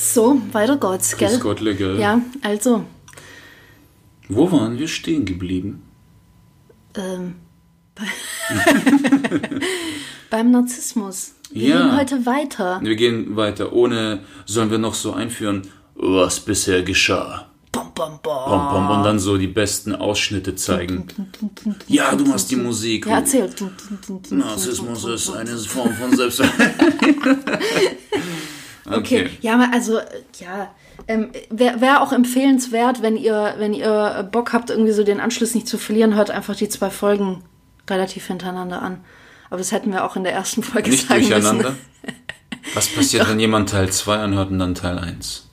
So, weiter geht's, gell? Grüß Gottle, gell? Ja, also, Wo waren wir stehen geblieben? ähm, bei beim Narzissmus. Wir Ja. gehen heute weiter. Wir gehen weiter. Ohne, sollen wir noch so einführen, was bisher geschah. Bom, bom, bom. Und dann so die besten Ausschnitte zeigen. Ja, du machst die Musik. Ja, erzähl. Narzissmus ist eine Form von Selbst... Okay, ja, aber also, ja, ähm, wäre wär auch empfehlenswert, wenn ihr, wenn ihr Bock habt, irgendwie so den Anschluss nicht zu verlieren, hört einfach die zwei Folgen relativ hintereinander an. Aber das hätten wir auch in der ersten Folge Nicht sagen durcheinander. müssen. Was passiert, wenn jemand Teil 2 anhört und dann Teil 1?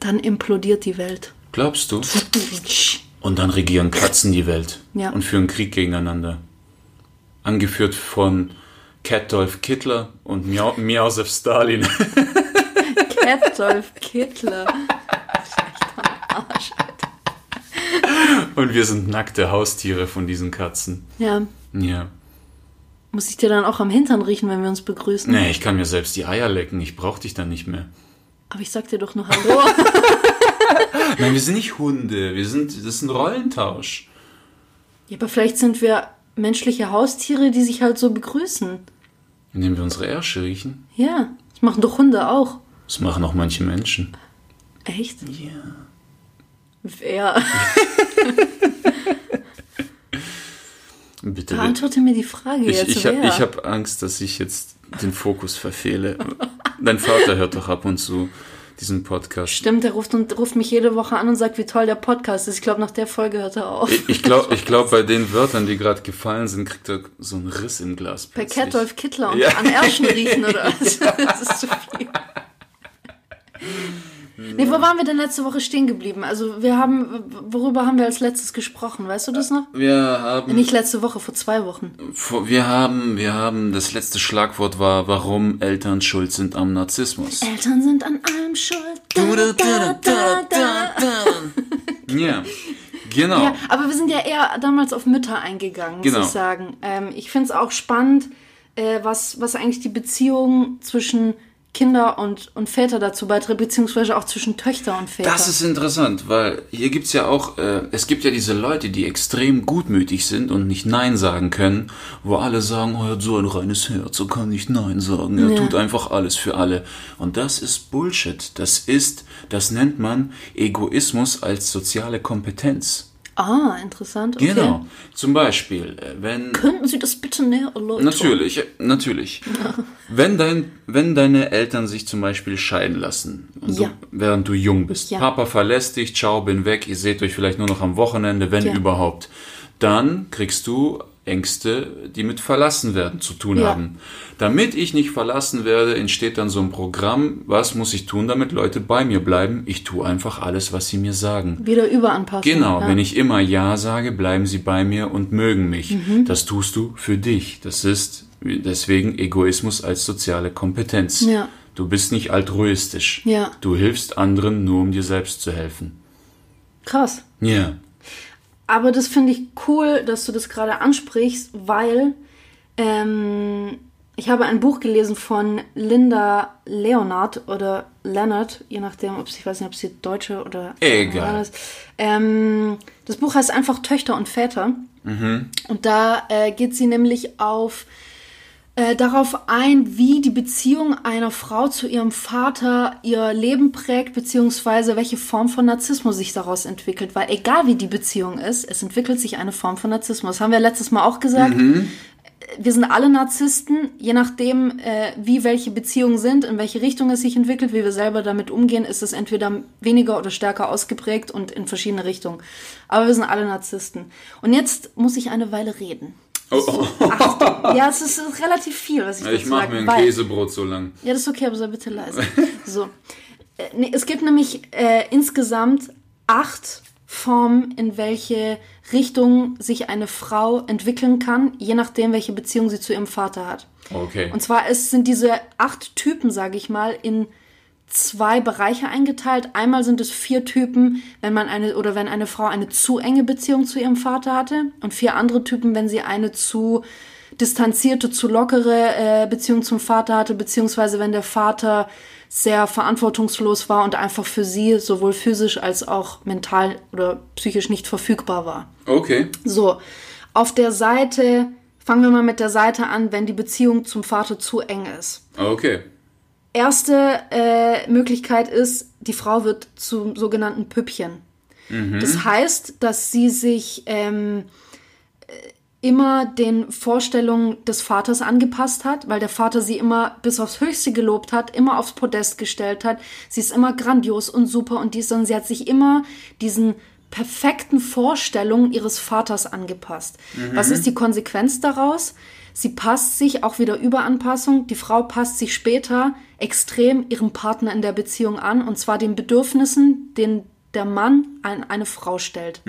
Dann implodiert die Welt. Glaubst du? Und dann regieren Katzen die Welt Ja. und führen Krieg gegeneinander. Angeführt von Katdolf Kittler und Miau Miausef Stalin. Catdolf Kittler. Arsch. Und wir sind nackte Haustiere von diesen Katzen. Ja, Ja. muss ich dir dann auch am Hintern riechen, wenn wir uns begrüßen? Nee, ich kann mir selbst die Eier lecken. Ich brauch dich dann nicht mehr. Aber ich sag dir doch nur Hallo. Nein, wir sind nicht Hunde. Wir sind, das ist ein Rollentausch. ja, aber vielleicht sind wir menschliche Haustiere, die sich halt so begrüßen. Indem wir unsere Ärsche riechen. Ja, das machen doch Hunde auch. Das machen auch manche Menschen. Echt? Ja. Wer? Bitte. Beantworte mir die Frage Ich, jetzt. ich, wer? ich habe Angst, dass ich jetzt den Fokus verfehle. Dein Vater hört doch ab und zu diesen Podcast. Stimmt, der ruft, und, ruft mich jede Woche an und sagt, wie toll der Podcast ist. Ich glaube, nach der Folge hört er auf. Ich, ich glaube, ich glaub, bei den Wörtern, die gerade gefallen sind, kriegt er so einen Riss im Glas. Bei plötzlich. Catdolf Kittler und Ja. an Ärschen riechen oder was? Das ist zu viel. Nee, wo waren wir denn letzte Woche stehen geblieben? Also wir haben, worüber haben wir als letztes gesprochen? Weißt du das noch? Wir haben, Nicht letzte Woche, vor zwei Wochen. wir haben, wir haben, das letzte Schlagwort war, warum Eltern schuld sind am Narzissmus. Eltern sind an allem schuld. Da, da, da, da. Ja, genau. Ja, aber wir sind ja eher damals auf Mütter eingegangen, muss Genau. ich sagen. Ähm, ich finde es auch spannend, äh, was, was eigentlich die Beziehung zwischen Kinder und, und Väter dazu beiträgt, beziehungsweise auch zwischen Töchter und Väter. Das ist interessant, weil hier gibt's ja auch, äh, es gibt ja diese Leute, die extrem gutmütig sind und nicht Nein sagen können, wo alle sagen, oh, er hat so ein reines Herz, er kann nicht Nein sagen, er Ja. tut einfach alles für alle. Und das ist Bullshit. Das ist, das nennt man Egoismus als soziale Kompetenz. Ah, interessant. Okay. Genau. Zum Beispiel, äh, wenn... Könnten Sie das bitte näher erläutern? Natürlich, äh, natürlich. Wenn, dein, wenn deine Eltern sich zum Beispiel scheiden lassen, und Ja. du, während du jung bist, Ja. Papa verlässt dich, ciao, bin weg, ihr seht euch vielleicht nur noch am Wochenende, wenn Ja. überhaupt, dann kriegst du Ängste, die mit verlassen werden zu tun Ja. haben. Damit ich nicht verlassen werde, entsteht dann so ein Programm, was muss ich tun, damit Leute bei mir bleiben? Ich tue einfach alles, was sie mir sagen. Wieder überanpassen. Genau, ja. wenn ich immer Ja sage, bleiben sie bei mir und mögen mich. Mhm. Das tust du für dich. Das ist deswegen Egoismus als soziale Kompetenz. Ja. Du bist nicht altruistisch. Ja. Du hilfst anderen nur, um dir selbst zu helfen. Krass. Ja. Aber das finde ich cool, dass du das gerade ansprichst, weil ähm, ich habe ein Buch gelesen von Linda Leonard oder Leonard, je nachdem, ob sie, ich weiß nicht, ob sie Deutsche oder Egal. ist. Ähm, das Buch heißt einfach Töchter und Väter. Und da äh, geht sie nämlich auf äh, darauf ein, wie die Beziehung einer Frau zu ihrem Vater ihr Leben prägt, beziehungsweise welche Form von Narzissmus sich daraus entwickelt. Weil egal wie die Beziehung ist, es entwickelt sich eine Form von Narzissmus. Das haben wir letztes Mal auch gesagt. Wir sind alle Narzissten, je nachdem, äh, wie welche Beziehungen sind, in welche Richtung es sich entwickelt, wie wir selber damit umgehen, ist es entweder weniger oder stärker ausgeprägt und in verschiedene Richtungen. Aber wir sind alle Narzissten. Und jetzt muss ich eine Weile reden. Oh, Achtung. Ja, es ist relativ viel, was ich Ich mache mir ein weil- Käsebrot so lang. Ja, das ist okay, aber sei bitte leise. So. Äh, es gibt nämlich äh, insgesamt acht Formen, in welche Richtung sich eine Frau entwickeln kann, je nachdem, welche Beziehung sie zu ihrem Vater hat. Okay. Und zwar es sind diese acht Typen, sage ich mal, in zwei Bereiche eingeteilt. Einmal sind es vier Typen, wenn man eine oder wenn eine Frau eine zu enge Beziehung zu ihrem Vater hatte und vier andere Typen, wenn sie eine zu distanzierte, zu lockere äh, Beziehung zum Vater hatte, beziehungsweise wenn der Vater sehr verantwortungslos war und einfach für sie sowohl physisch als auch mental oder psychisch nicht verfügbar war. Okay. So, auf der Seite, fangen wir mal mit der Seite an, wenn die Beziehung zum Vater zu eng ist. Okay. Erste äh, Möglichkeit ist, die Frau wird zum sogenannten Püppchen. Das heißt, dass sie sich ähm, äh, immer den Vorstellungen des Vaters angepasst hat, weil der Vater sie immer bis aufs Höchste gelobt hat, immer aufs Podest gestellt hat. Sie ist immer grandios und super und dies, und sie hat sich immer diesen perfekten Vorstellungen ihres Vaters angepasst. Was ist die Konsequenz daraus? Sie passt sich auch wieder Überanpassung. Die Frau passt sich später extrem ihrem Partner in der Beziehung an und zwar den Bedürfnissen, den der Mann an eine Frau stellt.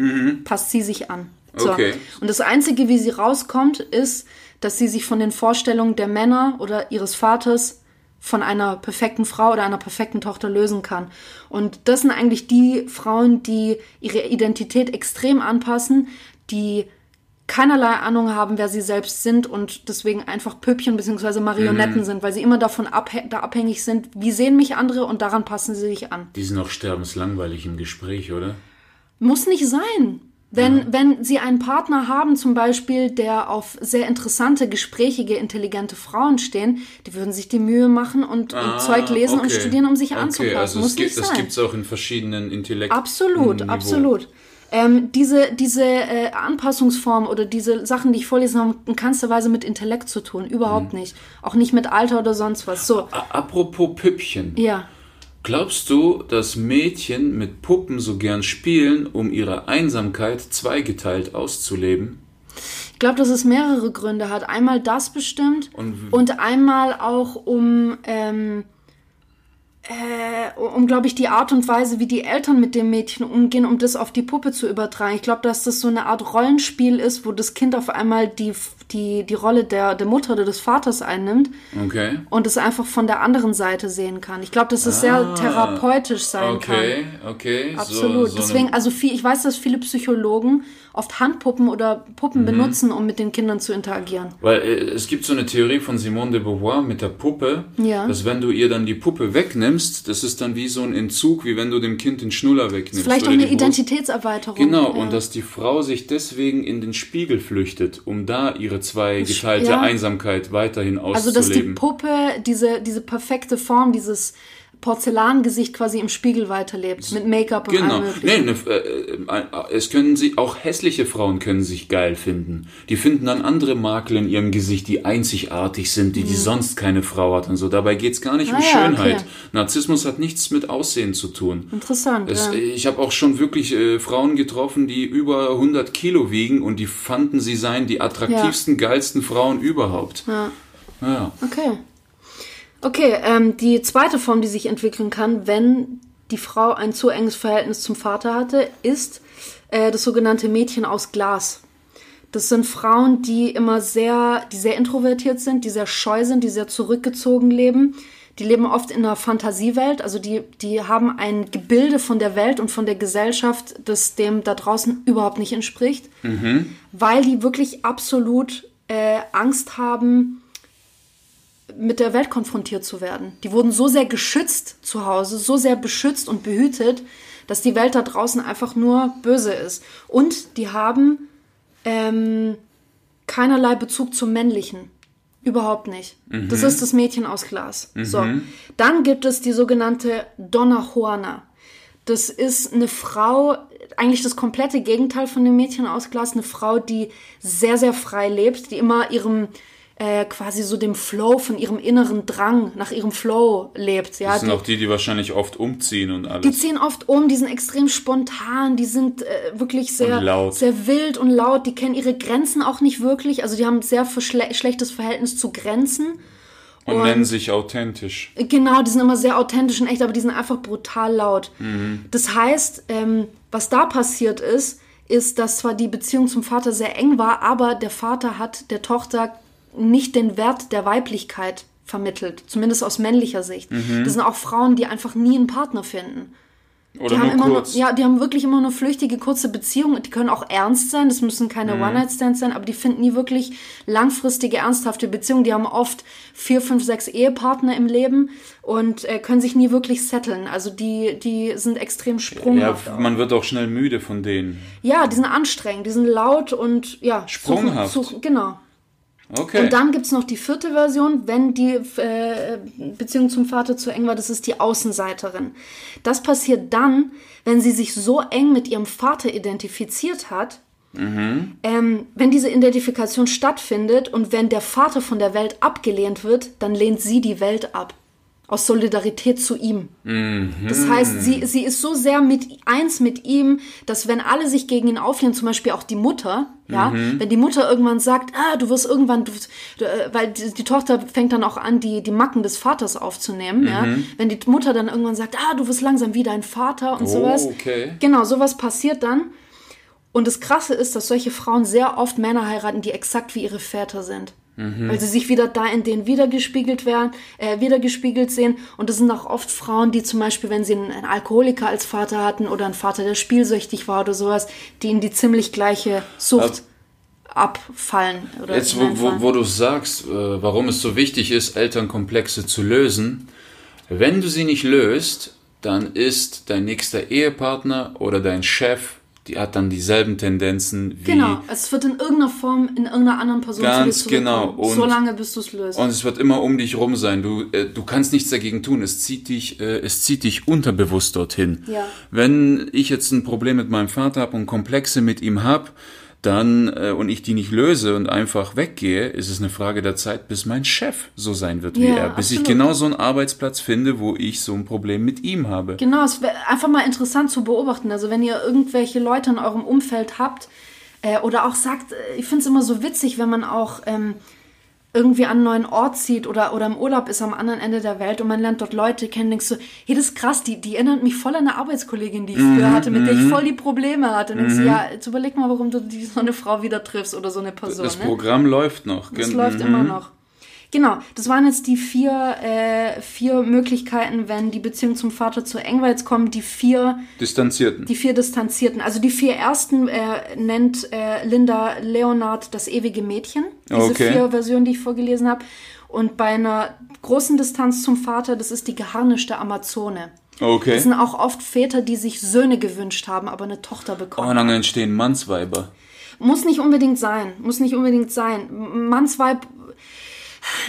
Passt sie sich an. So. Okay. Und das Einzige, wie sie rauskommt, ist, dass sie sich von den Vorstellungen der Männer oder ihres Vaters von einer perfekten Frau oder einer perfekten Tochter lösen kann. Und das sind eigentlich die Frauen, die ihre Identität extrem anpassen, die keinerlei Ahnung haben, wer sie selbst sind und deswegen einfach Püppchen bzw. Marionetten sind, weil sie immer davon abhä da abhängig sind, wie sehen mich andere und daran passen sie sich an. Die sind auch sterbenslangweilig im Gespräch, oder? Muss nicht sein. Wenn, wenn Sie einen Partner haben, zum Beispiel, der auf sehr interessante, gesprächige, intelligente Frauen stehen, die würden sich die Mühe machen und, und Zeug lesen und Ah, okay. studieren, um sich okay, anzupassen. Also Muss es gibt, nicht das sein. gibt es auch in verschiedenen Intellekten. Absolut, absolut. Ähm, diese diese äh, Anpassungsform oder diese Sachen, die ich vorlesen habe, in keinster Weise mit Intellekt zu tun. Überhaupt Mhm. nicht. Auch nicht mit Alter oder sonst was. So, Apropos Püppchen. ja. Glaubst du, dass Mädchen mit Puppen so gern spielen, um ihre Einsamkeit zweigeteilt auszuleben? Ich glaube, dass es mehrere Gründe hat. Einmal das bestimmt Und- und, einmal auch um, ähm, äh, um, glaube ich, die Art und Weise, wie die Eltern mit dem Mädchen umgehen, um das auf die Puppe zu übertragen. Ich glaube, dass das so eine Art Rollenspiel ist, wo das Kind auf einmal die, die, die Rolle der, der Mutter oder des Vaters einnimmt Okay. und es einfach von der anderen Seite sehen kann. Ich glaube, dass es sehr therapeutisch sein kann. Ah, Okay, okay. Absolut. So, so Deswegen, also viel, ich weiß, dass viele Psychologen oft Handpuppen oder Puppen Mhm. benutzen, um mit den Kindern zu interagieren. weil äh, es gibt so eine Theorie von Simone de Beauvoir mit der Puppe, Ja. dass wenn du ihr dann die Puppe wegnimmst, das ist dann wie so ein Entzug, wie wenn du dem Kind den Schnuller wegnimmst. Vielleicht auch eine. Identitätserweiterung. Genau, ja. und dass die Frau sich deswegen in den Spiegel flüchtet, um da ihre zweigeteilte Ja. Einsamkeit weiterhin Also, dass die auszuleben. Puppe diese, diese perfekte Form, dieses Porzellangesicht quasi im Spiegel weiterlebt. Mit Make-up und Genau. allem Nee, ne, äh, äh, es können sie, auch hässliche Frauen können sich geil finden. Die finden dann andere Makel in ihrem Gesicht, die einzigartig sind, die, die sonst keine Frau hat und so. Dabei geht's gar nicht um Mhm. Ah ja, Schönheit. okay. Narzissmus hat nichts mit Aussehen zu tun. Interessant, Es, ja. Ich habe auch schon wirklich äh, Frauen getroffen, die über 100 Kilo wiegen und die fanden, sie seien die attraktivsten, geilsten Frauen überhaupt. ja. Ja. Okay. Okay, ähm, die zweite Form, die sich entwickeln kann, wenn die Frau ein zu enges Verhältnis zum Vater hatte, ist äh, das sogenannte Mädchen aus Glas. Das sind Frauen, die immer sehr, die sehr introvertiert sind, die sehr scheu sind, die sehr zurückgezogen leben. Die leben oft in einer Fantasiewelt, also die, die haben ein Gebilde von der Welt und von der Gesellschaft, das dem da draußen überhaupt nicht entspricht, weil die wirklich absolut äh, Angst haben, mit der Welt konfrontiert zu werden. Die wurden so sehr geschützt zu Hause, so sehr beschützt und behütet, dass die Welt da draußen einfach nur böse ist. Und die haben ähm, keinerlei Bezug zum Männlichen. Überhaupt nicht. Das ist das Mädchen aus Glas. So. Dann gibt es die sogenannte Donna Juana. Das ist eine Frau, eigentlich das komplette Gegenteil von dem Mädchen aus Glas, eine Frau, die sehr, sehr frei lebt, die immer ihrem äh, quasi so dem Flow von ihrem inneren Drang nach ihrem Flow lebt. Ja, Das sind die, auch die, die wahrscheinlich oft umziehen und die alles. ziehen oft um, die sind extrem spontan, die sind äh, wirklich sehr, Und laut. sehr wild und laut, die kennen ihre Grenzen auch nicht wirklich, also die haben ein sehr schlechtes Verhältnis zu Grenzen. Und nennen sich authentisch. Genau, die sind immer sehr authentisch und echt, aber die sind einfach brutal laut. Mhm. Das heißt, ähm, was da passiert ist, ist, dass zwar die Beziehung zum Vater sehr eng war, aber der Vater hat der Tochter nicht den Wert der Weiblichkeit vermittelt, zumindest aus männlicher Sicht. Mhm. Das sind auch Frauen, die einfach nie einen Partner finden. Oder die haben immer kurz? Nur, ja, die haben wirklich immer nur flüchtige, kurze Beziehungen. Die können auch ernst sein. Das müssen keine Mhm. One-Night-Stands sein, aber die finden nie wirklich langfristige, ernsthafte Beziehungen. Die haben oft vier, fünf, sechs Ehepartner im Leben und äh, können sich nie wirklich setteln. Also die, die sind extrem Ja, sprunghaft. man wird auch schnell müde von denen. Ja, die sind anstrengend, die sind laut und ja, Sprunghaft. Suchen, suchen, genau. Okay. Und dann gibt's noch die vierte Version, wenn die äh, Beziehung zum Vater zu eng war, das ist die Außenseiterin. Das passiert dann, wenn sie sich so eng mit ihrem Vater identifiziert hat, ähm, wenn diese Identifikation stattfindet und wenn der Vater von der Welt abgelehnt wird, dann lehnt sie die Welt ab. Aus Solidarität zu ihm. Das heißt, sie, sie ist so sehr mit eins mit ihm, dass wenn alle sich gegen ihn auflehnen, zum Beispiel auch die Mutter, ja, wenn die Mutter irgendwann sagt, ah, du wirst irgendwann, du, du, äh, weil die, die Tochter fängt dann auch an, die, die Macken des Vaters aufzunehmen, ja, wenn die Mutter dann irgendwann sagt, ah, du wirst langsam wie dein Vater und Oh, sowas. okay. Genau, sowas passiert dann. Und das Krasse ist, dass solche Frauen sehr oft Männer heiraten, die exakt wie ihre Väter sind. Weil sie sich wieder da in denen wiedergespiegelt werden, äh, wiedergespiegelt sehen. Und das sind auch oft Frauen, die zum Beispiel, wenn sie einen, einen Alkoholiker als Vater hatten oder einen Vater, der spielsüchtig war oder sowas, die in die ziemlich gleiche Sucht abfallen. Oder Jetzt, wo, wo, wo du sagst, äh, warum es so wichtig ist, Elternkomplexe zu lösen, wenn du sie nicht löst, dann ist dein nächster Ehepartner oder dein Chef, die hat dann dieselben Tendenzen wie. Genau, es wird in irgendeiner Form in irgendeiner anderen Person Ganz zu dir genau. Und- so lange bis du es löst. Und es wird immer um dich rum sein. Du, äh, du kannst nichts dagegen tun. Es zieht dich, äh, es zieht dich unterbewusst dorthin. Ja. Wenn ich jetzt ein Problem mit meinem Vater habe und Komplexe mit ihm habe, dann äh, und ich die nicht löse und einfach weggehe, ist es eine Frage der Zeit, bis mein Chef so sein wird wie Ja, er, bis ich absolut. genau so einen Arbeitsplatz finde, wo ich so ein Problem mit ihm habe. Genau, es wäre einfach mal interessant zu beobachten. Also wenn ihr irgendwelche Leute in eurem Umfeld habt äh, oder auch sagt, äh, ich finde es immer so witzig, wenn man auch ähm, irgendwie an einen neuen Ort zieht oder, oder im Urlaub ist am anderen Ende der Welt und man lernt dort Leute kennen, denkst du, hey, das ist krass, die, die erinnert mich voll an eine Arbeitskollegin, die ich Mhm, früher hatte, mit der ich voll die Probleme hatte. Und denkst du, ja, jetzt überleg mal, warum du die, so eine Frau wieder triffst oder so eine Person. Das ne? Programm läuft noch. Das läuft mhm. immer noch. Genau, das waren jetzt die vier, äh, vier Möglichkeiten, wenn die Beziehung zum Vater zu eng war. Jetzt kommen die vier, Distanzierten. die vier Distanzierten. Also die vier ersten äh, nennt äh, Linda Leonard das ewige Mädchen. Diese Okay. vier Versionen, die ich vorgelesen habe. Und bei einer großen Distanz zum Vater, das ist die geharnischte Amazone. Okay. Das sind auch oft Väter, die sich Söhne gewünscht haben, aber eine Tochter Oh, bekommen. und dann entstehen Mannsweiber. Muss nicht unbedingt sein. Muss nicht unbedingt sein. Mannsweib.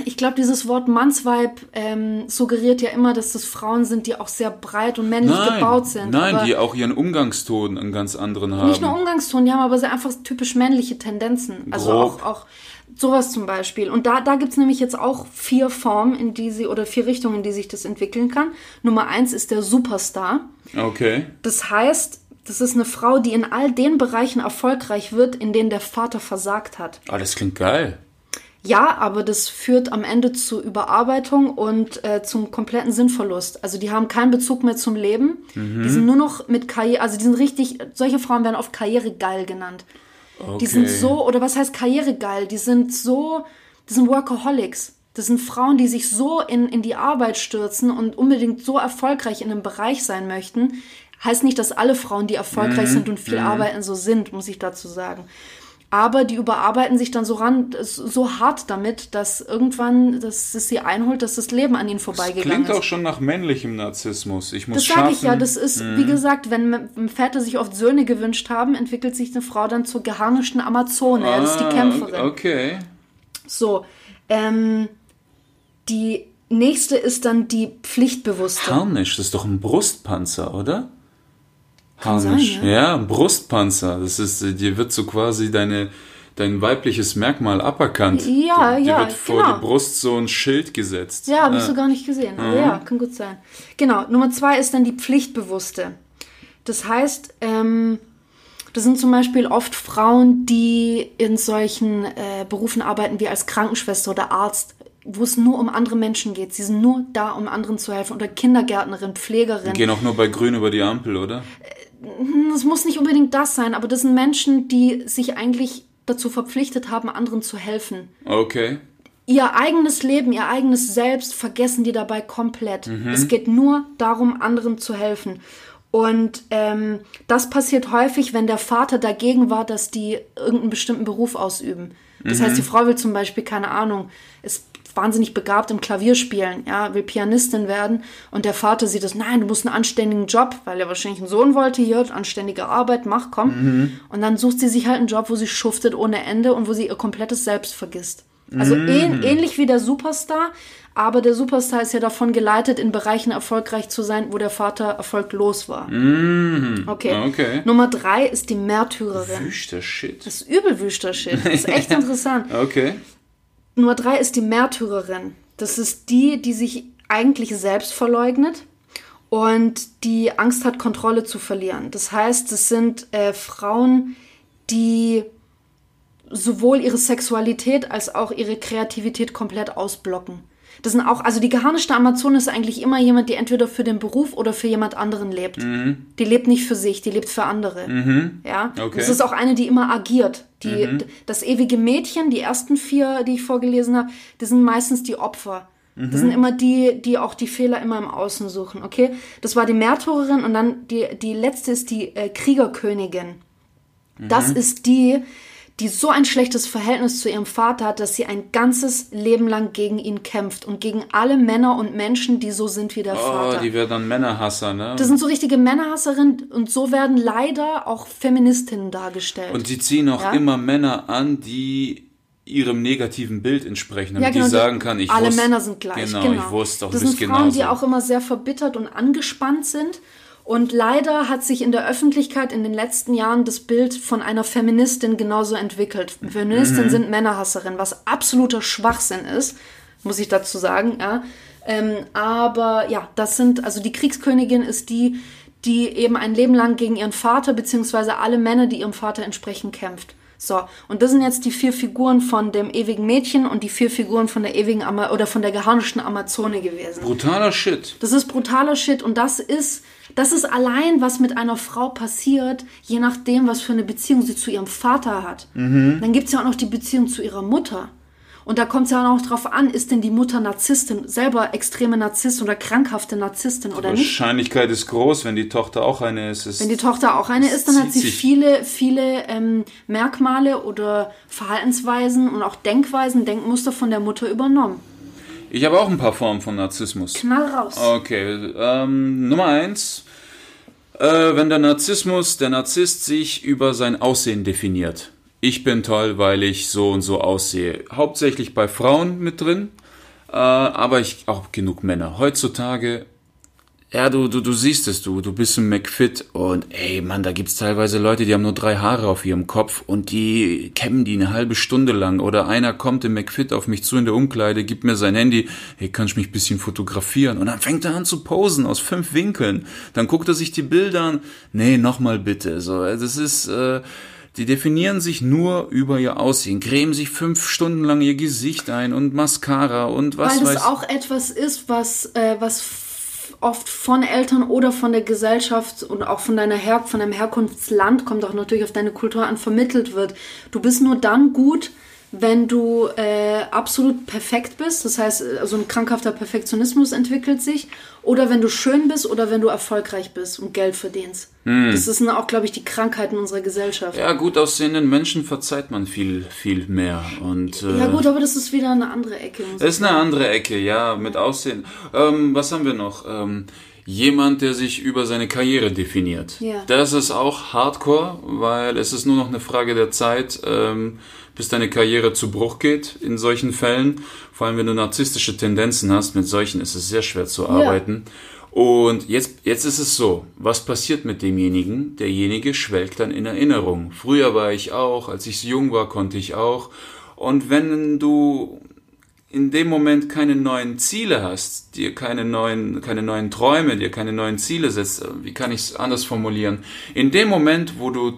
Ich glaube, dieses Wort Mannsweib ähm, suggeriert ja immer, dass das Frauen sind, die auch sehr breit und männlich Nein, gebaut sind. nein, die auch ihren Umgangston einen ganz anderen haben. nicht nur Umgangston, die haben aber sehr einfach typisch männliche Tendenzen. Also Grob. auch, auch sowas zum Beispiel. Und da, da gibt's nämlich jetzt auch vier Formen, in die sie, oder vier Richtungen, in die sich das entwickeln kann. Nummer eins ist der Superstar. Okay. Das heißt, das ist eine Frau, die in all den Bereichen erfolgreich wird, in denen der Vater versagt hat. Ah, das klingt geil. Ja, aber das führt am Ende zu Überarbeitung und äh, zum kompletten Sinnverlust. Also die haben keinen Bezug mehr zum Leben. Die sind nur noch mit Karriere, also die sind richtig, solche Frauen werden oft karrieregeil genannt. Okay. Die sind so, oder was heißt karrieregeil? Die sind so, die sind Workaholics. Das sind Frauen, die sich so in, in die Arbeit stürzen und unbedingt so erfolgreich in einem Bereich sein möchten. Heißt nicht, dass alle Frauen, die erfolgreich sind und viel arbeiten, so sind, muss ich dazu sagen. Aber die überarbeiten sich dann so ran, so hart damit, dass irgendwann, dass es sie einholt, dass das Leben an ihnen vorbeigegangen Klingt ist. auch schon nach männlichem Narzissmus. Ich muss Das sage ich ja, das ist, wie gesagt, wenn Väter sich oft Söhne gewünscht haben, entwickelt sich eine Frau dann zur geharnischten Amazone. ja, das ist die Ah, Kämpferin. Okay. So, ähm, die nächste ist dann die Pflichtbewusste. Harnisch, das ist doch ein Brustpanzer, oder? Harnisch. sein, ja. ein Brustpanzer. Das ist, äh, dir wird so quasi deine, dein weibliches Merkmal aberkannt. Ja, dir ja, wird vor genau. die Brust so ein Schild gesetzt. Ja, habe ich so gar nicht gesehen. Aber ja, kann gut sein. Genau, Nummer zwei ist dann die Pflichtbewusste. Das heißt, ähm, das sind zum Beispiel oft Frauen, die in solchen äh, Berufen arbeiten wie als Krankenschwester oder Arzt, wo es nur um andere Menschen geht. Sie sind nur da, um anderen zu helfen. Oder Kindergärtnerin, Pflegerin. Gehen auch nur bei Grün über die Ampel, oder? Es muss nicht unbedingt das sein, aber das sind Menschen, die sich eigentlich dazu verpflichtet haben, anderen zu helfen. Okay. Ihr eigenes Leben, ihr eigenes Selbst vergessen die dabei komplett. Es geht nur darum, anderen zu helfen. Und ähm, das passiert häufig, wenn der Vater dagegen war, dass die irgendeinen bestimmten Beruf ausüben. Das heißt, die Frau will zum Beispiel, keine Ahnung, ist wahnsinnig begabt im Klavierspielen, ja, will Pianistin werden und der Vater sieht das, nein, du musst einen anständigen Job, weil er wahrscheinlich einen Sohn wollte, hier, anständige Arbeit, mach, komm. Und dann sucht sie sich halt einen Job, wo sie schuftet ohne Ende und wo sie ihr komplettes Selbst vergisst. Also ähn, ähnlich wie der Superstar, aber der Superstar ist ja davon geleitet, in Bereichen erfolgreich zu sein, wo der Vater erfolglos war. Okay. Okay. Nummer drei ist die Märtyrerin. Wüster Shit. Das ist übel wüster Shit. Das ist echt interessant. Okay. Nummer drei ist die Märtyrerin. Das ist die, die sich eigentlich selbst verleugnet und die Angst hat, Kontrolle zu verlieren. Das heißt, es sind äh, Frauen, die sowohl ihre Sexualität als auch ihre Kreativität komplett ausblocken. Das sind auch, also die geharnischte Amazone ist eigentlich immer jemand, die entweder für den Beruf oder für jemand anderen lebt. Die lebt nicht für sich, die lebt für andere. Ja. Okay. Das ist auch eine, die immer agiert. Die, Das ewige Mädchen, die ersten vier, die ich vorgelesen habe, das sind meistens die Opfer. Das sind immer die, die auch die Fehler immer im Außen suchen, okay? Das war die Märtyrerin und dann die, die letzte ist die äh, Kriegerkönigin. Das ist die, die so ein schlechtes Verhältnis zu ihrem Vater hat, dass sie ein ganzes Leben lang gegen ihn kämpft und gegen alle Männer und Menschen, die so sind wie der Oh, Vater. die wird dann Männerhasser, ne? Das sind so richtige Männerhasserinnen und so werden leider auch Feministinnen dargestellt. Und sie ziehen auch Ja? immer Männer an, die ihrem negativen Bild entsprechen, damit ja, genau, die sagen kann, ich alle wusste, Männer sind gleich. Genau, Genau, ich wusste doch, Das sind Frauen, genauso. die auch immer sehr verbittert und angespannt sind. Und leider hat sich in der Öffentlichkeit in den letzten Jahren das Bild von einer Feministin genauso entwickelt. Mhm. Feministinnen sind Männerhasserinnen, was absoluter Schwachsinn ist, muss ich dazu sagen. Ja. Ähm, aber ja, das sind, also die Kriegskönigin ist die, die eben ein Leben lang gegen ihren Vater beziehungsweise alle Männer, die ihrem Vater entsprechen, kämpft. So, und das sind jetzt die vier Figuren von dem ewigen Mädchen und die vier Figuren von der ewigen Ama oder von der geharnischten Amazone gewesen. Brutaler Shit. Das ist brutaler Shit und das ist, das ist allein, was mit einer Frau passiert, je nachdem, was für eine Beziehung sie zu ihrem Vater hat. Dann gibt's ja auch noch die Beziehung zu ihrer Mutter. Und da kommt es ja auch drauf an, ist denn die Mutter Narzisstin, selber extreme Narzisstin oder krankhafte Narzisstin oder nicht? Wahrscheinlichkeit ist groß, wenn die Tochter auch eine ist. ist Wenn die Tochter auch eine ist, dann hat sie viele, viele ähm, Merkmale oder Verhaltensweisen und auch Denkweisen, Denkmuster von der Mutter übernommen. Ich habe auch ein paar Formen von Narzissmus. Knall raus. Okay, ähm, Nummer eins. Äh, wenn der Narzissmus, der Narzisst sich über sein Aussehen definiert. Ich bin toll, weil ich so und so aussehe. Hauptsächlich bei Frauen mit drin, äh, aber ich auch genug Männer. Heutzutage, ja, du, du, du siehst es, du, du bist ein McFit und ey, Mann, da gibt's teilweise Leute, die haben nur drei Haare auf ihrem Kopf und die kämmen die eine halbe Stunde lang. Oder einer kommt im McFit auf mich zu in der Umkleide, gibt mir sein Handy, hey, kann ich mich ein bisschen fotografieren? Und dann fängt er an zu posen aus fünf Winkeln. Dann guckt er sich die Bilder an, nee, nochmal bitte. So, das ist, äh, die definieren sich nur über ihr Aussehen, cremen sich fünf Stunden lang ihr Gesicht ein und Mascara und was Weil weiß das auch etwas ist, was, äh, was oft von Eltern oder von der Gesellschaft und auch von deiner Her von deinem Herkunftsland kommt auch natürlich auf deine Kultur an vermittelt wird. Du bist nur dann gut, wenn du äh, absolut perfekt bist, das heißt, äh, so ein krankhafter Perfektionismus entwickelt sich, oder wenn du schön bist oder wenn du erfolgreich bist und Geld verdienst. Das sind auch, glaube ich, die Krankheiten unserer Gesellschaft. Ja, gut aussehenden Menschen verzeiht man viel, viel mehr. Und, äh, Ja gut, aber das ist wieder eine andere Ecke. ist eine andere Ecke, ja, mit Aussehen. Ähm, was haben wir noch? Ähm, jemand, der sich über seine Karriere definiert. Ja. Das ist auch Hardcore, weil es ist nur noch eine Frage der Zeit, ähm, bis deine Karriere zu Bruch geht in solchen Fällen. Vor allem, wenn du narzisstische Tendenzen hast, mit solchen ist es sehr schwer zu arbeiten. Und jetzt, jetzt ist es so, was passiert mit demjenigen? Derjenige schwelgt dann in Erinnerung. Früher war ich auch, als ich jung war, konnte ich auch. Und wenn du in dem Moment keine neuen Ziele hast, dir keine neuen, keine neuen Träume, dir keine neuen Ziele setzt, wie kann ich es anders formulieren? In dem Moment, wo du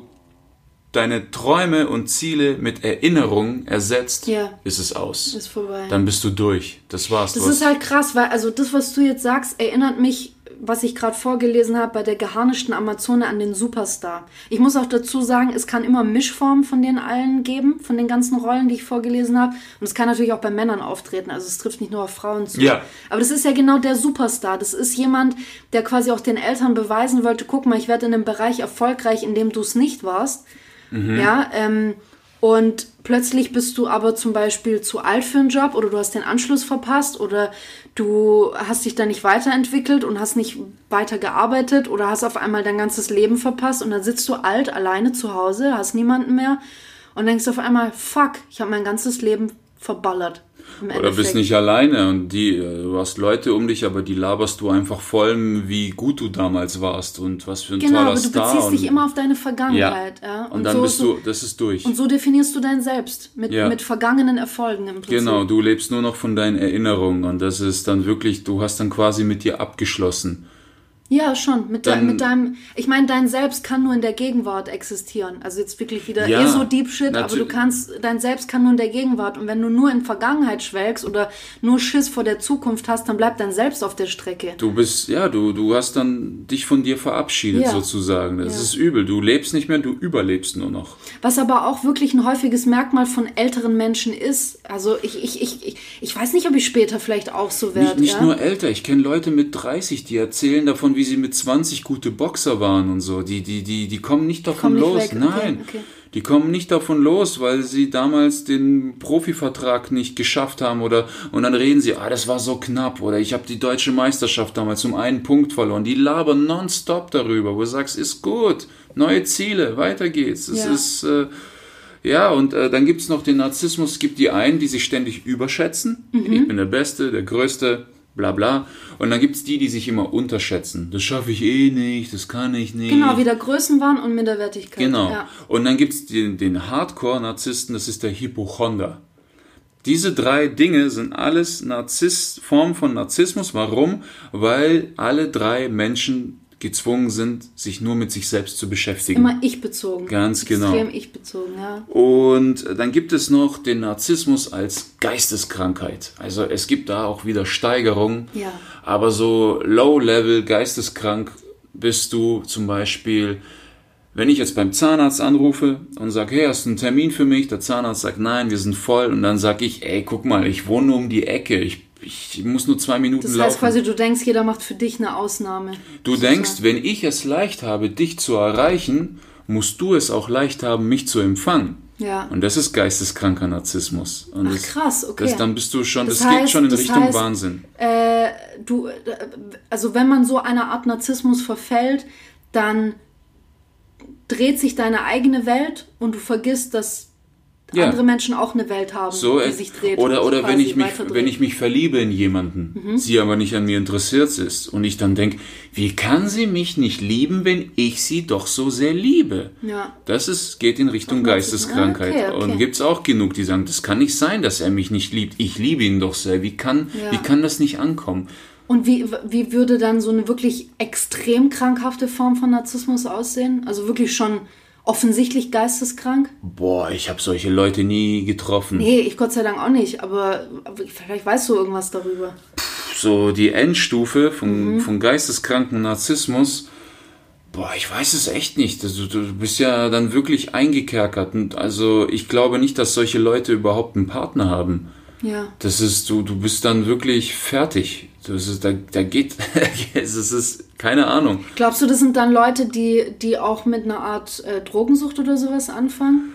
deine Träume und Ziele mit Erinnerung ersetzt, Ja. ist es aus. Ist vorbei. Dann bist du durch. Das war's. Das ist halt krass, weil also das, was du jetzt sagst, erinnert mich was ich gerade vorgelesen habe, bei der geharnischten Amazone an den Superstar. Ich muss auch dazu sagen, es kann immer Mischformen von den allen geben, von den ganzen Rollen, die ich vorgelesen habe. Und es kann natürlich auch bei Männern auftreten. Also es trifft nicht nur auf Frauen zu. Ja. Aber das ist ja genau der Superstar. Das ist jemand, der quasi auch den Eltern beweisen wollte, guck mal, ich werde in einem Bereich erfolgreich, in dem du es nicht warst. Ja, ähm, und plötzlich bist du aber zum Beispiel zu alt für einen Job oder du hast den Anschluss verpasst oder du hast dich da nicht weiterentwickelt und hast nicht weiter gearbeitet oder hast auf einmal dein ganzes Leben verpasst und dann sitzt du alt alleine zu Hause, hast niemanden mehr und denkst auf einmal, fuck, ich habe mein ganzes Leben verballert. Oder bist nicht alleine und die, äh, du hast Leute um dich, aber die laberst du einfach voll, wie gut du damals warst und was für ein Genau, toller aber du Star. beziehst und, dich immer auf deine Vergangenheit. Ja. Und, dann so, bist du, das ist durch. Und so definierst du dein Selbst mit, Ja. mit vergangenen Erfolgen im Prinzip. Genau, du lebst nur noch von deinen Erinnerungen und das ist dann wirklich, du hast dann quasi mit dir abgeschlossen. Ja, schon. Mit, Dann- dein, mit deinem, ich meine, dein Selbst kann nur in der Gegenwart existieren. Also jetzt wirklich wieder Ja, eh so Deep Shit, aber du kannst, dein Selbst kann nur in der Gegenwart. Und wenn du nur in Vergangenheit schwelgst oder nur Schiss vor der Zukunft hast, dann bleibt dein Selbst auf der Strecke. Du bist, ja, du, du hast dann dich von dir verabschiedet Ja. sozusagen. Das Ja. ist übel. Du lebst nicht mehr, du überlebst nur noch. Was aber auch wirklich ein häufiges Merkmal von älteren Menschen ist. Also ich, ich, ich, ich, ich weiß nicht, ob ich später vielleicht auch so werde. Nicht, nicht nur älter, ich kenne Leute mit 30, die erzählen davon, wie sie mit 20 gute Boxer waren und so. Die, die, die, die kommen nicht davon kommen nicht los. okay, Nein. okay. Die kommen nicht davon los, weil sie damals den Profivertrag nicht geschafft haben oder und dann reden sie, ah, das war so knapp oder ich habe die deutsche Meisterschaft damals um einen Punkt verloren. Die labern nonstop darüber, wo du sagst, ist gut, neue Ziele, weiter geht's. Es Ja. ist äh, ja, und äh, dann gibt's noch den Narzissmus. Es gibt die einen, die sich ständig überschätzen. Mhm. Ich bin der Beste, der Größte, bla bla. Und dann gibt's die, die sich immer unterschätzen. Das schaffe ich eh nicht, das kann ich nicht. Genau, wieder Größenwahn und Minderwertigkeit. Genau. Ja. Und dann gibt's den, den Hardcore-Narzissten, das ist der Hypochonder. Diese drei Dinge sind alles Narzisst, Formen von Narzissmus. Warum? Weil alle drei Menschen gezwungen sind, sich nur mit sich selbst zu beschäftigen. Immer ich-bezogen. Ganz genau. Extrem ich-bezogen, ja. Und dann gibt es noch den Narzissmus als Geisteskrankheit. Also es gibt da auch wieder Steigerungen. Ja. Aber so Low-Level geisteskrank bist du zum Beispiel, wenn ich jetzt beim Zahnarzt anrufe und sage, hey, hast du einen Termin für mich? Der Zahnarzt sagt, nein, wir sind voll. Und dann sage ich, ey, guck mal, ich wohne um die Ecke. Ich, ich muss nur zwei Minuten Das laufen. heißt quasi, du denkst, jeder macht für dich eine Ausnahme. Du denkst, wenn ich es leicht habe, dich zu erreichen, musst du es auch leicht haben, mich zu empfangen. Ja. Und das ist geisteskranker Narzissmus. Und Ach, das, krass, okay. Das, dann bist du schon, das, Das geht heißt- schon in das Richtung heißt- Wahnsinn. Äh, du, äh, also wenn man so einer Art Narzissmus verfällt, dann dreht sich deine eigene Welt und du vergisst, dass Ja. andere Menschen auch eine Welt haben, So, die äh, sich dreht. oder oder wenn ich mich wenn ich mich verliebe in jemanden, Mhm. sie aber nicht an mir interessiert ist und ich dann denke, wie kann sie mich nicht lieben, wenn ich sie doch so sehr liebe? Ja. Das ist geht in Richtung Narzissmus. Geisteskrankheit Ah, okay, okay. und gibt's auch genug, die sagen, das kann nicht sein, dass er mich nicht liebt. Ich liebe ihn doch sehr. Wie kann Ja. wie kann das nicht ankommen? Und wie, wie würde dann so eine wirklich extrem krankhafte Form von Narzissmus aussehen? Also wirklich schon offensichtlich geisteskrank? Boah, ich habe solche Leute nie getroffen. Nee, ich Gott sei Dank auch nicht, aber, aber vielleicht weißt du irgendwas darüber. so die Endstufe von, Mhm. von geisteskranken Narzissmus, boah, ich weiß es echt nicht. Also, du bist ja dann wirklich eingekerkert. Und also ich glaube nicht, dass solche Leute überhaupt einen Partner haben. Ja. Das ist, du, du bist dann wirklich fertig. Das ist, da, da geht, es ist, keine Ahnung. Glaubst du, das sind dann Leute, die, die auch mit einer Art äh, Drogensucht oder sowas anfangen?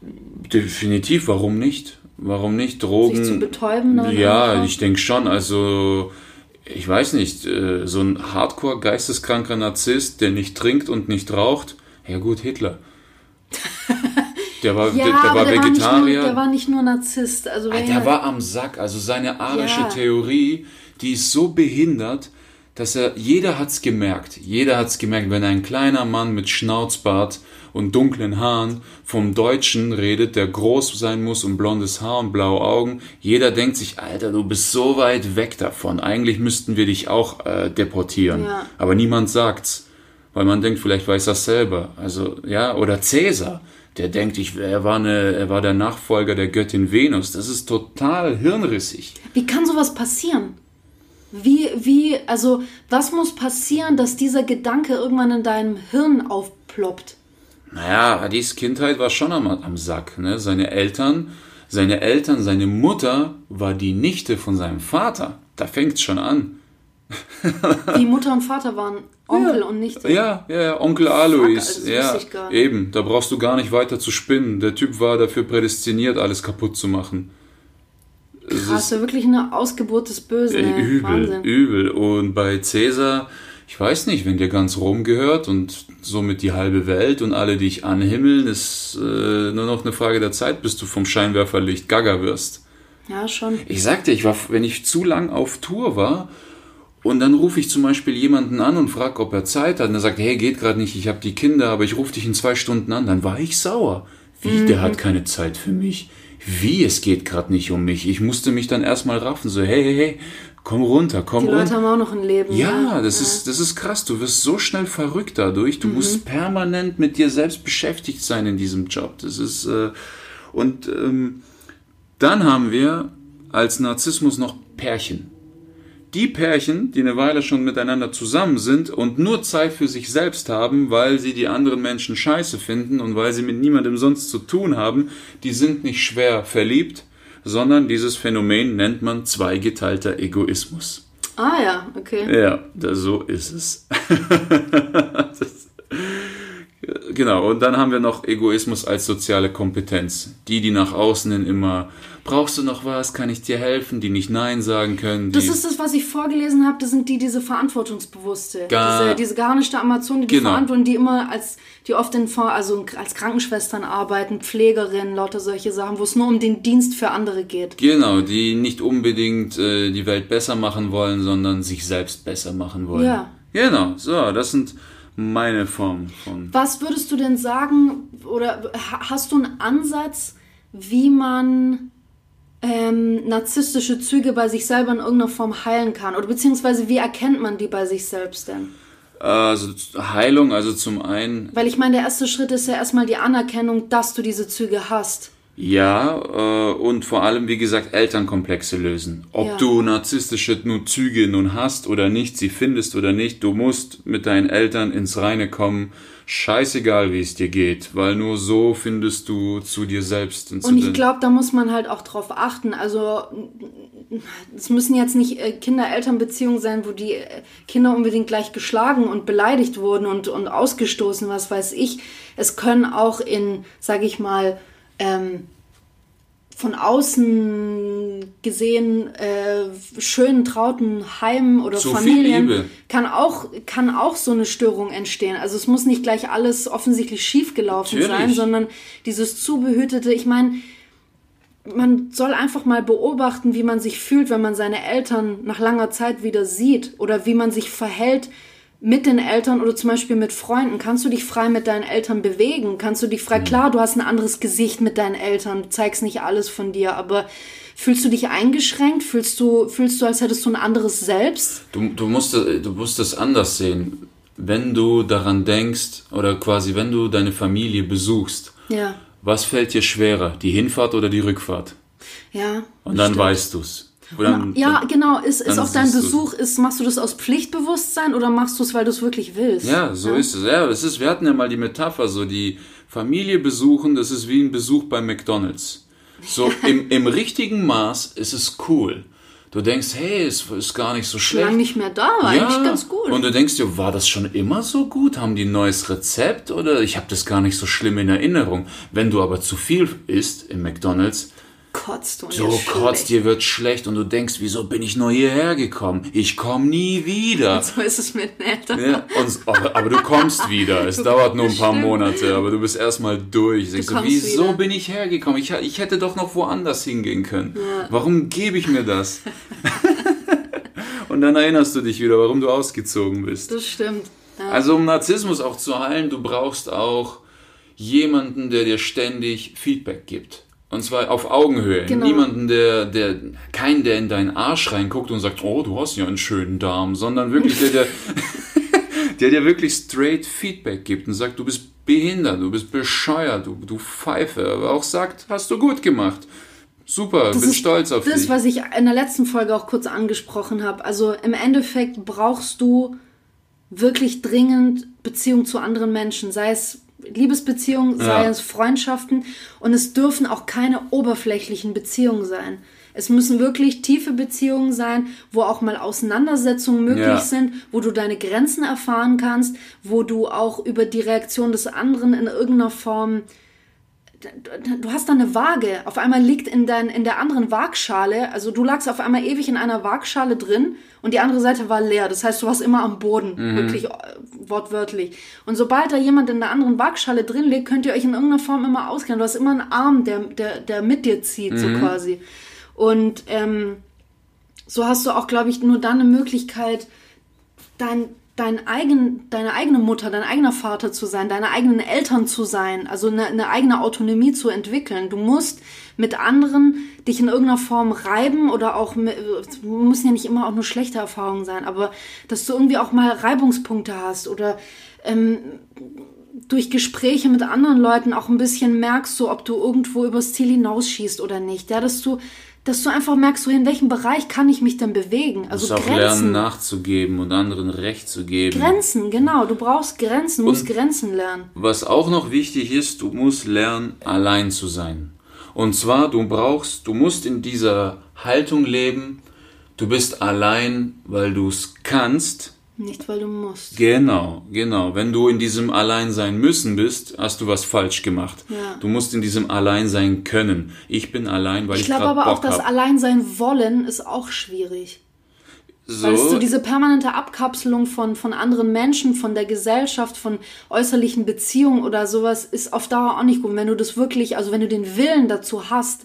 Definitiv, warum nicht? Warum nicht? Drogen. Sich zu betäuben? dann Ja, einfach? ich denke schon. Also, ich weiß nicht, äh, so ein hardcore geisteskranker Narzisst, der nicht trinkt und nicht raucht, ja gut, Hitler. Der war, Ja, der, der war der war, Vegetarier. nur, der war nicht nur Narzisst. Also Ah, der er- war am Sack. Also seine arische Ja. Theorie, die ist so behindert, dass er, jeder hat's gemerkt. Jeder hat's gemerkt, wenn ein kleiner Mann mit Schnauzbart und dunklen Haaren vom Deutschen redet, der groß sein muss und blondes Haar und blaue Augen. Jeder denkt sich, Alter, du bist so weit weg davon. Eigentlich müssten wir dich auch äh, deportieren. Ja. Aber niemand sagt's. Weil man denkt, vielleicht weiß er selber. Also, ja, oder Cäsar. Der denkt, ich, er, war eine, er war der Nachfolger der Göttin Venus. Das ist total hirnrissig. Wie kann sowas passieren? Wie, wie, also, was muss passieren, dass dieser Gedanke irgendwann in deinem Hirn aufploppt? Naja, Adis Kindheit war schon am, am Sack. Ne? Seine Eltern, seine Eltern, seine Mutter war die Nichte von seinem Vater. Da fängt's schon an. Die Mutter und Vater waren Onkel ja. und nicht. Ja, ja, ja, Onkel Alois. also das ja, eben. Da brauchst du gar nicht weiter zu spinnen. Der Typ war dafür prädestiniert, alles kaputt zu machen. Krass, ja wirklich eine Ausgeburt des Bösen. Ey. übel, Wahnsinn. übel. Und bei Cäsar, ich weiß nicht, wenn dir ganz Rom gehört und somit die halbe Welt und alle dich anhimmeln, ist äh, nur noch eine Frage der Zeit, bis du vom Scheinwerferlicht gaga wirst. Ja, schon. Ich sagte, ich war, wenn ich zu lang auf Tour war und dann rufe ich zum Beispiel jemanden an und frage, ob er Zeit hat und er sagt, hey, geht gerade nicht, ich habe die Kinder, aber ich rufe dich in zwei Stunden an, dann war ich sauer. Wie, der Mhm. hat keine Zeit für mich. Wie, es geht gerade nicht um mich. Ich musste mich dann erstmal raffen, so, hey, hey, hey, komm runter, komm Die runter. Leute haben auch noch ein Leben. Ja, das ist, das ist krass. Du wirst so schnell verrückt dadurch. Du Mhm. musst permanent mit dir selbst beschäftigt sein in diesem Job. Das ist, äh, und ähm, dann haben wir als Narzissmus noch Pärchen. Die Pärchen, die eine Weile schon miteinander zusammen sind und nur Zeit für sich selbst haben, weil sie die anderen Menschen scheiße finden und weil sie mit niemandem sonst zu tun haben, die sind nicht schwer verliebt, sondern dieses Phänomen nennt man zweigeteilter Egoismus. Ah ja, okay. Ja, so ist es. das, genau, und dann haben wir noch Egoismus als soziale Kompetenz. Die, die nach außen hin immer, brauchst du noch was, kann ich dir helfen, die nicht Nein sagen können. Das ist das, was ich vorgelesen habe. Das sind die, diese Verantwortungsbewusste. Ga- diese, diese geharnischte Amazon, die Genau. verantworten, die immer als, die oft in, also als Krankenschwestern arbeiten, Pflegerinnen, lauter solche Sachen, wo es nur um den Dienst für andere geht. Genau, die nicht unbedingt äh, die Welt besser machen wollen, sondern sich selbst besser machen wollen. Ja. Genau, so, das sind meine Formen von. Was würdest du denn sagen, oder ha- hast du einen Ansatz, wie man ähm, narzisstische Züge bei sich selber in irgendeiner Form heilen kann? Oder beziehungsweise wie erkennt man die bei sich selbst denn? Also Heilung, also zum einen Weil ich meine, der erste Schritt ist ja erstmal die Anerkennung, dass du diese Züge hast. Ja, äh, und vor allem, wie gesagt, Elternkomplexe lösen. Ob Ja. du narzisstische nun Züge nun hast oder nicht, sie findest oder nicht, du musst mit deinen Eltern ins Reine kommen. Scheißegal, wie es dir geht, weil nur so findest du zu dir selbst und Und ich glaube, da muss man halt auch drauf achten. Also es müssen jetzt nicht äh, Kinder-Eltern-Beziehungen sein, wo die äh, Kinder unbedingt gleich geschlagen und beleidigt wurden und, und ausgestoßen, was weiß ich. Es können auch in, sage ich mal, ähm, von außen gesehen äh, schönen trauten Heimen oder viel Familien kann auch kann auch so eine Störung entstehen. Also es muss nicht gleich alles offensichtlich schief gelaufen Natürlich. sein, sondern dieses zu behütete. Ich meine, man soll einfach mal beobachten, wie man sich fühlt, wenn man seine Eltern nach langer Zeit wieder sieht oder wie man sich verhält mit den Eltern oder zum Beispiel mit Freunden. Kannst du dich frei mit deinen Eltern bewegen? Kannst du dich frei, klar, du hast ein anderes Gesicht mit deinen Eltern, du zeigst nicht alles von dir, aber fühlst du dich eingeschränkt? Fühlst du, fühlst du, als hättest du ein anderes Selbst? Du, du, musst, du musst es anders sehen. Wenn du daran denkst oder quasi wenn du deine Familie besuchst, Ja, was fällt dir schwerer, die Hinfahrt oder die Rückfahrt? ja. Und dann stimmt. weißt du's. Dann- Ja, genau. Ist, ist dann auch dein. Besuch, ist, machst du das aus Pflichtbewusstsein oder machst du es, weil du es wirklich willst? Ja, so ist es. Ja, es ist, wir hatten ja mal die Metapher, so die Familie besuchen, das ist wie ein Besuch bei McDonalds. So im, im richtigen Maß ist es cool. Du denkst, hey, es ist gar nicht so schlecht. Lang nicht mehr da, war eigentlich ganz gut. Und du denkst dir, war das schon immer so gut? Haben die ein neues Rezept oder ich habe das gar nicht so schlimm in Erinnerung. Wenn du aber zu viel isst im McDonalds, kotzt und so kotzt dir wird schlecht und du denkst, wieso bin ich nur hierher gekommen? Ich komme nie wieder. So ist es mit Eltern. Ja, und, aber, aber du kommst wieder. Es dauert nur ein paar Stimmt. Monate, aber du bist erstmal durch. Ich so, wieso wieder. bin ich hergekommen? Ich, ich hätte doch noch woanders hingehen können. Warum gebe ich mir das? und dann erinnerst du dich wieder, warum du ausgezogen bist. Das stimmt. Ja. Also um Narzissmus auch zu heilen, du brauchst auch jemanden, der dir ständig Feedback gibt. Und zwar auf Augenhöhe. Genau. Niemanden, der, der, kein, der in deinen Arsch reinguckt und sagt, oh, du hast ja einen schönen Darm, sondern wirklich der, der, der dir wirklich straight Feedback gibt und sagt, du bist behindert, du bist bescheuert, du, du Pfeife, aber auch sagt, hast du gut gemacht. Super, Das bin stolz auf das, dich. was ich in der letzten Folge auch kurz angesprochen habe. Also im Endeffekt brauchst du wirklich dringend Beziehung zu anderen Menschen, sei es Liebesbeziehungen, sei Ja. es Freundschaften und es dürfen auch keine oberflächlichen Beziehungen sein. Es müssen wirklich tiefe Beziehungen sein, wo auch mal Auseinandersetzungen möglich Ja. sind, wo du deine Grenzen erfahren kannst, wo du auch über die Reaktion des anderen in irgendeiner Form du hast da eine Waage. Auf einmal liegt in, dein, in der anderen Waagschale, also du lagst auf einmal ewig in einer Waagschale drin und die andere Seite war leer. Das heißt, du warst immer am Boden, wirklich äh, wortwörtlich. Und sobald da jemand in der anderen Waagschale drin liegt, könnt ihr euch in irgendeiner Form immer auskennen. Du hast immer einen Arm, der, der, der mit dir zieht, so quasi. Und ähm, so hast du auch, glaube ich, nur dann eine Möglichkeit, dein, dein eigen, deine eigene Mutter, dein eigener Vater zu sein, deine eigenen Eltern zu sein, also eine, eine eigene Autonomie zu entwickeln. Du musst mit anderen dich in irgendeiner Form reiben oder auch, müssen ja nicht immer auch nur schlechte Erfahrungen sein, aber dass du irgendwie auch mal Reibungspunkte hast oder ähm, durch Gespräche mit anderen Leuten auch ein bisschen merkst, so ob du irgendwo übers Ziel hinausschießt oder nicht. Ja, dass du, dass du einfach merkst, so in welchem Bereich kann ich mich denn bewegen? Also musst auch Grenzen. lernen, nachzugeben und anderen Recht zu geben. Grenzen, genau. Du brauchst Grenzen, du musst Grenzen lernen. Was auch noch wichtig ist, du musst lernen, allein zu sein. Und zwar, du brauchst, du musst in dieser Haltung leben, du bist allein, weil du es kannst. Nicht, weil du musst. Genau, genau. Wenn du in diesem Alleinsein müssen bist, hast du was falsch gemacht. Ja. Du musst in diesem Alleinsein können. Ich bin allein, weil Ich ich, glaube aber auch, Bock das habe. Alleinsein wollen ist auch schwierig. Weil es so So, diese permanente Abkapselung von, von anderen Menschen, von der Gesellschaft, von äußerlichen Beziehungen oder sowas ist auf Dauer auch nicht gut. Wenn du das wirklich, also wenn du den Willen dazu hast,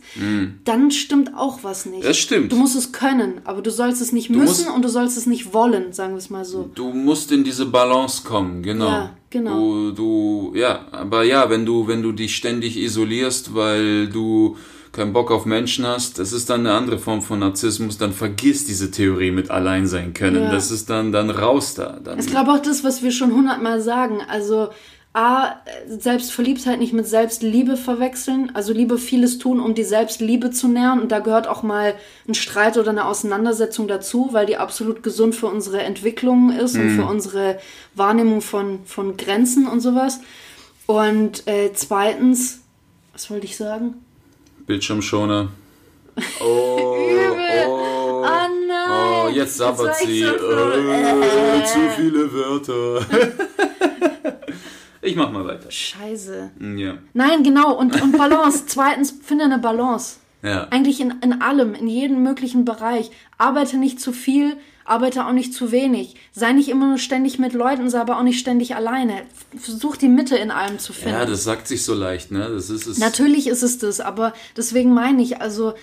dann stimmt auch was nicht. Das stimmt. Du musst es können, aber du sollst es nicht müssen musst- und du sollst es nicht wollen, sagen wir es mal so. du musst in diese Balance kommen, genau. Ja, genau. Du, du, ja, aber ja, wenn du, wenn du dich ständig isolierst, weil du keinen Bock auf Menschen hast, das ist dann eine andere Form von Narzissmus, dann vergiss diese Theorie mit allein sein können. Ja. Das ist dann, dann raus da. Dann, Ich glaube auch das, was wir schon hundertmal sagen. Also A, Selbstverliebtheit nicht mit Selbstliebe verwechseln. Also Liebe vieles tun, um die Selbstliebe zu nähern. Und da gehört auch mal ein Streit oder eine Auseinandersetzung dazu, weil die absolut gesund für unsere Entwicklung ist und für unsere Wahrnehmung von, von Grenzen und sowas. Und äh, zweitens, was wollte ich sagen? Bildschirmschoner. Oh, Übel. oh, Ah nein! oh, jetzt sabbert sie. so froh. Äh, zu viele Wörter. ich mach mal weiter. Scheiße. Ja. Nein, genau. Und, und Balance. Zweitens, finde eine Balance. Ja. Eigentlich in, in allem, in jedem möglichen Bereich. Arbeite nicht zu viel, arbeite auch nicht zu wenig. Sei nicht immer nur ständig mit Leuten, sei aber auch nicht ständig alleine. Versuch die Mitte in allem zu finden. Ja, das sagt sich so leicht, ne? Das ist es. Natürlich ist es das, aber deswegen meine ich, also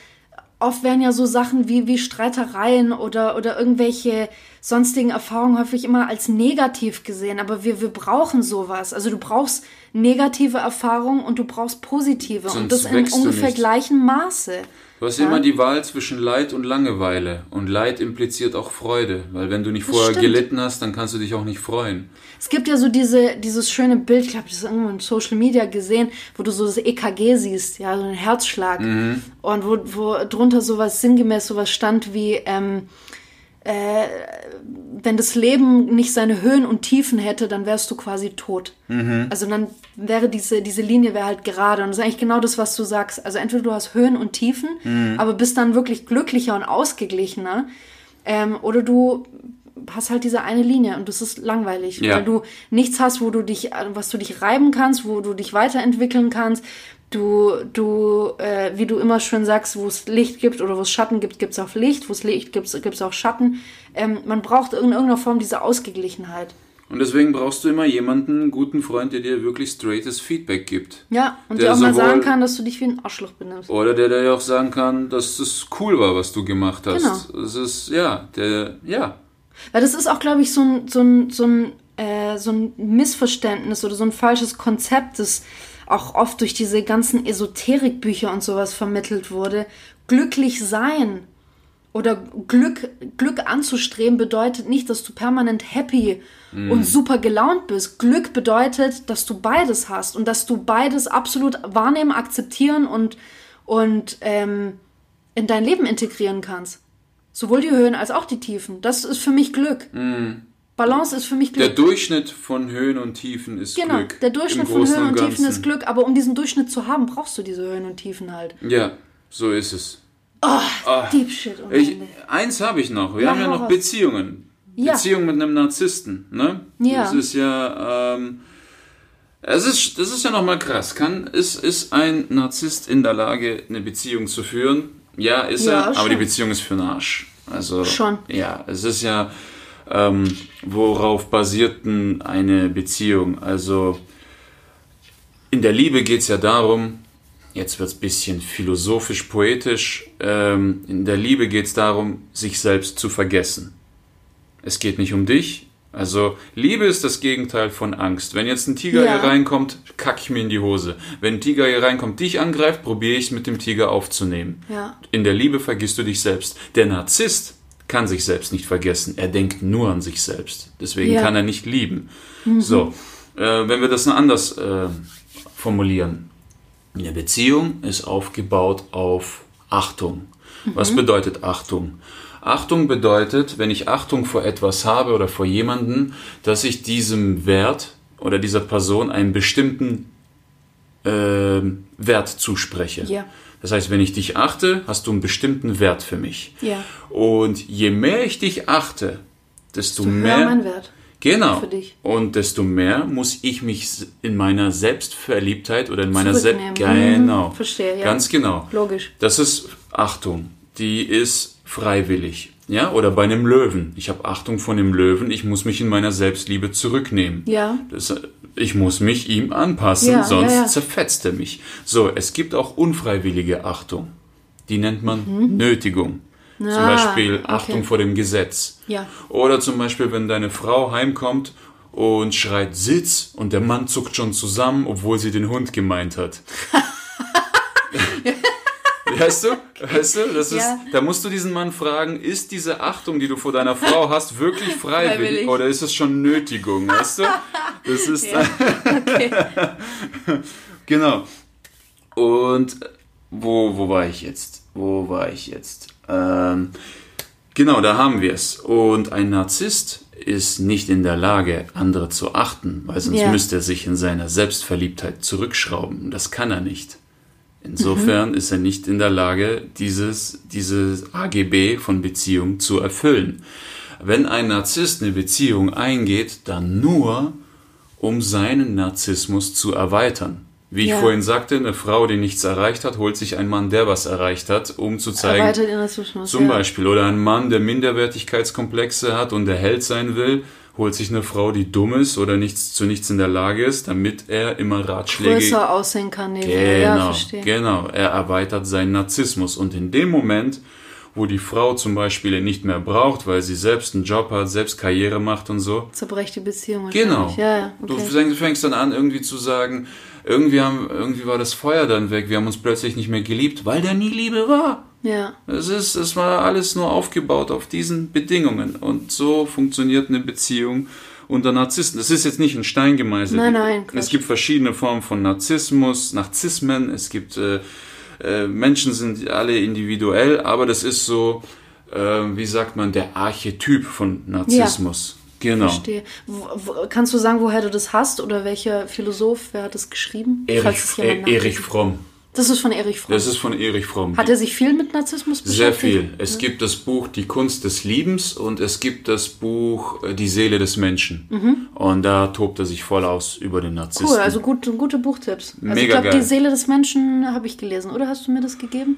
oft werden ja so Sachen wie, wie Streitereien oder, oder irgendwelche sonstigen Erfahrungen häufig immer als negativ gesehen, aber wir, wir brauchen sowas. Also du brauchst negative Erfahrungen und du brauchst positive und Sonst das in ungefähr gleichem Maße. Du hast immer die Wahl zwischen Leid und Langeweile. Und Leid impliziert auch Freude. Weil wenn du nicht vorher stimmt. gelitten hast, dann kannst du dich auch nicht freuen. Es gibt ja so diese, dieses schöne Bild, ich glaube, das ist irgendwo in Social Media gesehen, wo du so das EKG siehst, ja, so einen Herzschlag. Und wo, wo drunter sowas sinngemäß sowas stand wie, ähm, äh, wenn das Leben nicht seine Höhen und Tiefen hätte, dann wärst du quasi tot. Also dann wäre diese, diese Linie wäre halt gerade. Und das ist eigentlich genau das, was du sagst. Also entweder du hast Höhen und Tiefen, aber bist dann wirklich glücklicher und ausgeglichener. Ähm, oder du hast halt diese eine Linie und das ist langweilig, Ja. weil du nichts hast, wo du dich, was du dich reiben kannst, wo du dich weiterentwickeln kannst. Du, du, äh, wie du immer schön sagst, wo es Licht gibt oder wo es Schatten gibt, gibt es auch Licht, wo es Licht gibt, gibt es auch Schatten. Ähm, man braucht in irgendeiner Form diese Ausgeglichenheit. Und deswegen brauchst du immer jemanden, einen guten Freund, der dir wirklich straightes Feedback gibt. Ja, und Der dir auch mal sagen kann, dass du dich wie ein Arschloch benimmst. Oder der dir auch sagen kann, dass es cool war, was du gemacht hast. Genau. Es ist, ja, der, ja. Weil das ist auch, glaube ich, so ein, so ein, so ein, äh, so ein Missverständnis oder so ein falsches Konzept, das auch oft durch diese ganzen Esoterikbücher und sowas vermittelt wurde. Glücklich sein oder Glück, Glück anzustreben bedeutet nicht, dass du permanent happy und super gelaunt bist. Glück bedeutet, dass du beides hast und dass du beides absolut wahrnehmen, akzeptieren und, und ähm, in dein Leben integrieren kannst. Sowohl die Höhen als auch die Tiefen. Das ist für mich Glück. Balance ist für mich Glück. Der Durchschnitt von Höhen und Tiefen ist genau, Glück. der Durchschnitt von Höhen und Tiefen ist Glück, aber um diesen Durchschnitt zu haben, brauchst du diese Höhen und Tiefen halt. Ja, so ist es. Deep Shit. ohne Ich, Ende. eins habe ich noch. Wir Ja, haben ja noch. Beziehungen. Ja. Beziehung mit einem Narzissten. Ne? Ja. Das ist ja. Ähm, es ist, das ist ja nochmal krass. Kann, ist, ist ein Narzisst in der Lage, eine Beziehung zu führen? Ja, ist Ja, er, aber schon. die Beziehung ist für den Arsch. Also, Schon. Ja, es ist ja, ähm, worauf basiert denn eine Beziehung? Also, in der Liebe geht es ja darum, jetzt wird es ein bisschen philosophisch, poetisch, ähm, in der Liebe geht es darum, sich selbst zu vergessen. Es geht nicht um dich. Also Liebe ist das Gegenteil von Angst. Wenn jetzt ein Tiger Ja. hier reinkommt, kack ich mir in die Hose. Wenn ein Tiger hier reinkommt, dich angreift, probiere ich es mit dem Tiger aufzunehmen. Ja. In der Liebe vergisst du dich selbst. Der Narzisst kann sich selbst nicht vergessen. Er denkt nur an sich selbst. Deswegen Ja. kann er nicht lieben. So, äh, wenn wir das noch anders äh, formulieren. Eine Beziehung ist aufgebaut auf Achtung. Was bedeutet Achtung? Achtung bedeutet, wenn ich Achtung vor etwas habe oder vor jemanden, dass ich diesem Wert oder dieser Person einen bestimmten ähm, Wert zuspreche. Ja. Das heißt, wenn ich dich achte, hast du einen bestimmten Wert für mich. Ja. Und je mehr ich dich achte, desto Höher mehr. mein Wert. Genau. für dich. Und desto mehr muss ich mich in meiner Selbstverliebtheit oder in meiner Zurücknehmen. Selbst. Genau. Mhm, verstehe, ja. Ganz genau. Logisch. Das ist Achtung. Die ist freiwillig. Ja, oder bei einem Löwen. Ich habe Achtung von dem Löwen. Ich muss mich in meiner Selbstliebe zurücknehmen. Ja. Das, ich muss mich ihm anpassen, Ja, sonst ja, ja. zerfetzt er mich. So, es gibt auch unfreiwillige Achtung. Die nennt man Nötigung. Zum Mhm. Ah, Beispiel okay. Achtung vor dem Gesetz. Oder zum Beispiel, wenn deine Frau heimkommt und schreit Sitz und der Mann zuckt schon zusammen, obwohl sie den Hund gemeint hat. Weißt du? Weißt du? Das ist, Ja. Da musst du diesen Mann fragen, ist diese Achtung, die du vor deiner Frau hast, wirklich freiwillig, Freiwillig. oder ist es schon Nötigung? Weißt du? Das ist. Okay. Genau. Und wo, wo war ich jetzt? Wo war ich jetzt? Ähm, genau, da haben wir es. Und ein Narzisst ist nicht in der Lage, andere zu achten, weil sonst Ja. müsste er sich in seiner Selbstverliebtheit zurückschrauben. Das kann er nicht. Insofern ist er nicht in der Lage, dieses, dieses AGB von Beziehung zu erfüllen. Wenn ein Narzisst eine Beziehung eingeht, dann nur, um seinen Narzissmus zu erweitern. Wie ich Ja. vorhin sagte, eine Frau, die nichts erreicht hat, holt sich einen Mann, der was erreicht hat, um zu zeigen, Erweitert in Narzissmus. zum ja. Beispiel. Oder ein Mann, der Minderwertigkeitskomplexe hat und der Held sein will, holt sich eine Frau, die dumm ist oder nichts zu nichts in der Lage ist, damit er immer Ratschläge. Größer aussehen kann. ihr. Ja, Genau, verstehe. genau. Er erweitert seinen Narzissmus. Und in dem Moment, wo die Frau zum Beispiel ihn nicht mehr braucht, weil sie selbst einen Job hat, selbst Karriere macht und so, Zerbrecht die Beziehung. Genau. Ja, ja. Du Okay. fängst, fängst dann an, irgendwie zu sagen, irgendwie, haben, irgendwie war das Feuer dann weg, wir haben uns plötzlich nicht mehr geliebt, weil da nie Liebe war. Ja. Es, ist, es war alles nur aufgebaut auf diesen Bedingungen. Und so funktioniert eine Beziehung unter Narzissten. Das ist jetzt nicht in Stein gemeißelt. Nein, nein, Quatsch. Es gibt verschiedene Formen von Narzissmus, Narzissmen. Es gibt, äh, äh, Menschen sind alle individuell, aber das ist so, äh, wie sagt man, der Archetyp von Narzissmus. Genau. Verstehe. Wo, wo, kannst du sagen, woher du das hast oder welcher Philosoph, wer hat das geschrieben? Erich, es Erich Fromm. Das ist von Erich Fromm. Das ist von Erich Fromm. Hat er sich viel mit Narzissmus Sehr beschäftigt? viel. Es gibt das Buch Die Kunst des Liebens und es gibt das Buch äh, Die Seele des Menschen. Und da tobt er sich voll aus über den Narzissten. Mhm. Cool, also gut, gute Buchtipps. Also ich Mega glaube, geil. die Seele des Menschen habe ich gelesen, oder hast du mir das gegeben?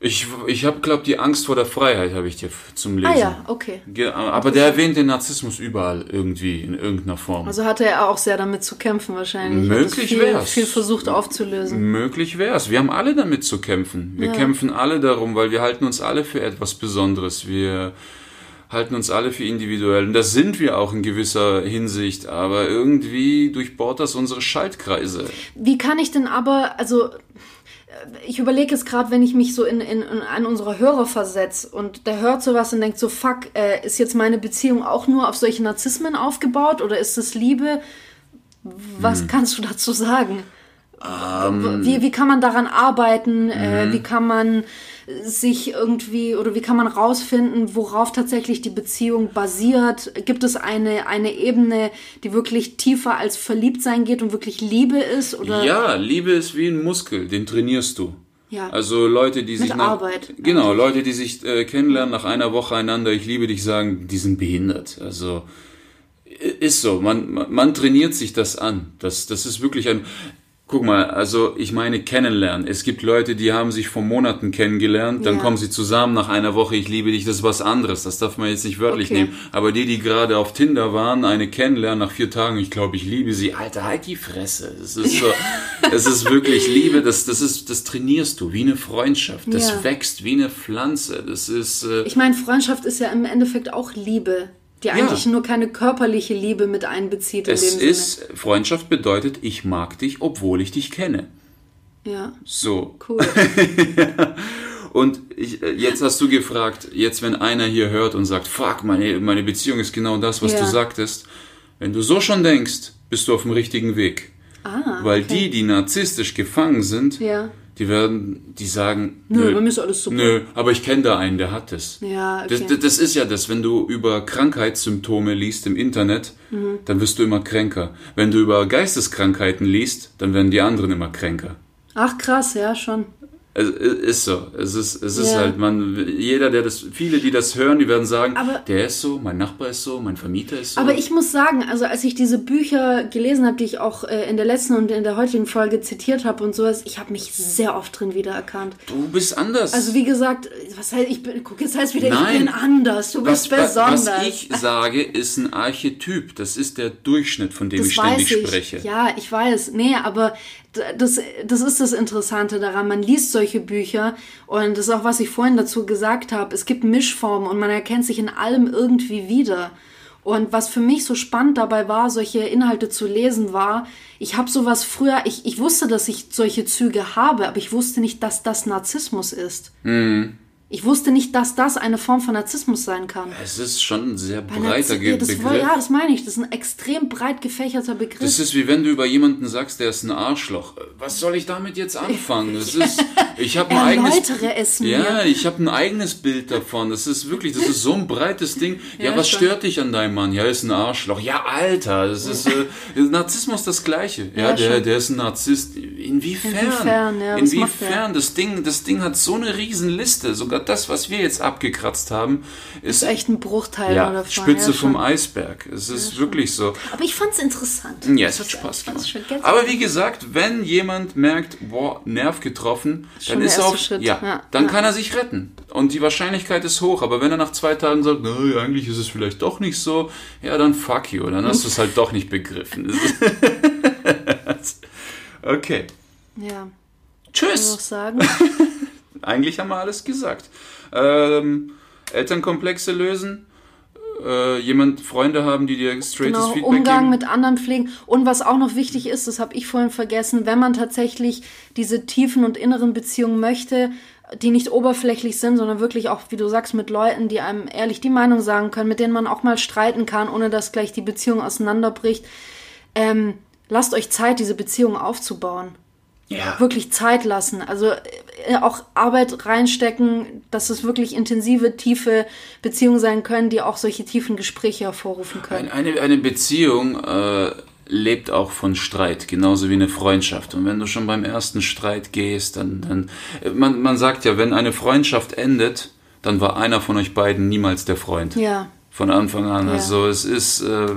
Ich, ich habe, glaube die Angst vor der Freiheit habe ich dir zum Lesen. Ah ja, okay. Ge- Aber der erwähnt den Narzissmus überall irgendwie, in irgendeiner Form. Also hatte er auch sehr damit zu kämpfen wahrscheinlich. Möglich viel, wär's. viel versucht aufzulösen. Möglich wär's. Wir haben alle damit zu kämpfen. Wir Ja. kämpfen alle darum, weil wir halten uns alle für etwas Besonderes. Wir halten uns alle für individuell. Und das sind wir auch in gewisser Hinsicht. Aber irgendwie durchbohrt das unsere Schaltkreise. Wie kann ich denn aber, also ich überlege jetzt gerade, wenn ich mich so in, in, in einen unserer Hörer versetze und der hört sowas und denkt so, fuck, äh, ist jetzt meine Beziehung auch nur auf solche Narzissmen aufgebaut oder ist es Liebe? Was Hm. kannst du dazu sagen? Ähm. wie, wie kann man daran arbeiten? Äh, Mhm. wie kann man sich irgendwie oder wie kann man rausfinden, worauf tatsächlich die Beziehung basiert? Gibt es eine, eine Ebene, die wirklich tiefer als verliebt sein geht und wirklich Liebe ist? Oder? Ja, Liebe ist wie ein Muskel, den trainierst du. Ja. Also Leute, die sich Mit nach, Arbeit. genau Leute, die sich äh, kennenlernen nach einer Woche einander, ich liebe dich sagen, die sind behindert. Also ist so, man, man man trainiert sich das an. Das das ist wirklich ein Guck mal, also ich meine kennenlernen. Es gibt Leute, die haben sich vor Monaten kennengelernt, dann Ja. kommen sie zusammen nach einer Woche, ich liebe dich, das ist was anderes. Das darf man jetzt nicht wörtlich Okay. nehmen. Aber die, die gerade auf Tinder waren, eine kennenlernen nach vier Tagen, ich glaube, ich liebe sie. Alter, halt die Fresse. Es ist so, es ist wirklich Liebe, das, das ist, das trainierst du wie eine Freundschaft. Das Ja. wächst wie eine Pflanze. Das ist, äh, Ich meine, Freundschaft ist ja im Endeffekt auch Liebe, die eigentlich nur keine körperliche Liebe mit einbezieht in es ist, Freundschaft bedeutet, ich mag dich, obwohl ich dich kenne. Ja, So. cool. Und ich, äh, jetzt hast du gefragt, jetzt wenn einer hier hört und sagt, fuck, meine, meine Beziehung ist genau das, was Ja. du sagtest. Wenn du so schon denkst, bist du auf dem richtigen Weg. Ah, Weil die, die narzisstisch gefangen sind, Ja. Die werden, die sagen, Nö, bei mir ist alles super. Nö, aber ich kenne da einen, der hat es. Ja, okay. Das, das, das ist ja das, wenn du über Krankheitssymptome liest im Internet, Mhm. dann wirst du immer kränker. Wenn du über Geisteskrankheiten liest, dann werden die anderen immer kränker. Ach krass, ja, schon. Es ist so. Es ist, es ist Ja. halt, man, jeder, der das, viele, die das hören, die werden sagen, Aber- der ist so, mein Nachbar ist so, mein Vermieter ist so. Aber ich muss sagen, also als ich diese Bücher gelesen habe, die ich auch äh, in der letzten und in der heutigen Folge zitiert habe und sowas, ich habe mich sehr oft drin wiedererkannt. du bist anders. Also wie gesagt, was heißt, ich bin, guck, jetzt heißt wieder, Nein. ich bin anders, du was, bist besonders. was ich sage, ist ein Archetyp. Das ist der Durchschnitt, von dem das ich ständig ich. spreche. Ja, ich weiß. Nee, aber das, das ist das Interessante daran. Man liest solche Bücher und das ist auch, was ich vorhin dazu gesagt habe. Es gibt Mischformen und man erkennt sich in allem irgendwie wieder. Und was für mich so spannend dabei war, solche Inhalte zu lesen, war, ich habe sowas früher, ich, ich wusste, dass ich solche Züge habe, aber ich wusste nicht, dass das Narzissmus ist. Mhm. Ich wusste nicht, dass das eine Form von Narzissmus sein kann. Es ist schon ein sehr Weil breiter Narzi- das Begriff. war, ja, das meine ich. Das ist ein extrem breit gefächerter Begriff. Das ist wie wenn du über jemanden sagst, der ist ein Arschloch. Was soll ich damit jetzt anfangen? Das ist, ich habe ein eigenes, es mir. ja, ich habe ein eigenes Bild davon. Das ist wirklich, das ist so ein breites Ding. Ja, Ja, was stört dich an deinem Mann? Ja, er ist ein Arschloch. Ja, Alter, das ist äh, Narzissmus das Gleiche. Ja, Ja, der, schon. der ist ein Narzisst. Inwiefern? Inwiefern, ja, Inwiefern? Das Ding, das Ding hat so eine riesen Liste. Sogar das, was wir jetzt abgekratzt haben, ist, ist echt ein Bruchteil ja, davon. Spitze ja, vom. Eisberg. Es ist wirklich so. Aber ich fand's interessant. Ja, es hat Spaß gemacht. Aber wie gesagt, wenn jemand merkt, boah, Nerv getroffen, Schon dann ist er auf, ja, Ja, dann ja. kann er sich retten. Und die Wahrscheinlichkeit ist hoch. Aber wenn er nach zwei Tagen sagt, nein, eigentlich ist es vielleicht doch nicht so, ja, dann fuck you. Dann hast du es halt doch nicht begriffen. okay. Ja, kann ich Tschüss. noch sagen. Eigentlich haben wir alles gesagt. Ähm, Elternkomplexe lösen. Äh, jemand, Freunde haben, die dir straightes Genau, Feedback Umgang geben. mit anderen pflegen. Und was auch noch wichtig ist, das habe ich vorhin vergessen, wenn man tatsächlich diese tiefen und inneren Beziehungen möchte, die nicht oberflächlich sind, sondern wirklich auch, wie du sagst, mit Leuten, die einem ehrlich die Meinung sagen können, mit denen man auch mal streiten kann, ohne dass gleich die Beziehung auseinanderbricht. Ähm, lasst euch Zeit, diese Beziehung aufzubauen. Ja. wirklich Zeit lassen. Also äh, auch Arbeit reinstecken, dass es wirklich intensive, tiefe Beziehungen sein können, die auch solche tiefen Gespräche hervorrufen können. Ein- Eine, eine Beziehung äh, lebt auch von Streit, genauso wie eine Freundschaft. Und wenn du schon beim ersten Streit gehst, dann, dann äh, man, man sagt ja, wenn eine Freundschaft endet, dann war einer von euch beiden niemals der Freund. Ja. Von Anfang an. Ja. Also es ist, äh,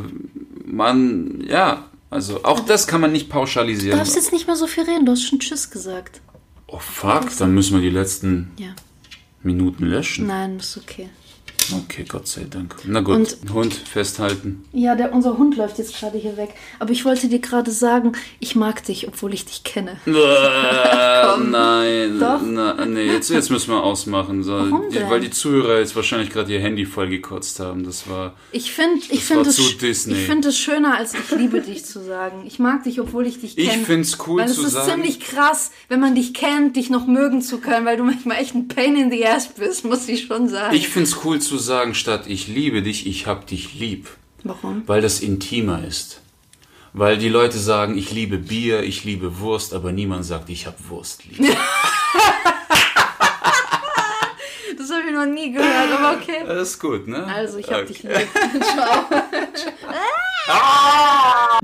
man, ja, also auch das kann man nicht Du pauschalisieren. darfst jetzt nicht mehr so viel reden, du hast schon Tschüss gesagt. Oh fuck, dann müssen wir die letzten Ja. Minuten löschen. Nein, ist okay. Okay, Gott sei Dank. Na gut, Und- Hund festhalten. Ja, der, unser Hund läuft jetzt gerade hier weg. Aber ich wollte dir gerade sagen, ich mag dich, obwohl ich dich kenne. Äh, nein, Doch. Na, nee, jetzt, jetzt müssen wir ausmachen. So, Warum denn? weil die Zuhörer jetzt wahrscheinlich gerade ihr Handy voll gekotzt haben. Das war. Ich finde ich Das find war es zu Disney. ich find es schöner, als ich liebe dich zu sagen. Ich mag dich, obwohl ich dich Ich kenne. find's cool weil zu es ist sagen. ziemlich krass, wenn man dich kennt, dich noch mögen zu können, weil du manchmal echt ein Pain in the Ass bist, muss ich schon sagen. Ich find's cool zu sagen, statt ich liebe dich, ich hab dich lieb. Warum? Weil das intimer ist. Weil die Leute sagen, ich liebe Bier, ich liebe Wurst, aber niemand sagt, ich hab Wurst lieb. ich noch nie gehört, aber okay. Das ist gut, ne? Also, ich hab okay. dich lieb. Ciao. Ah!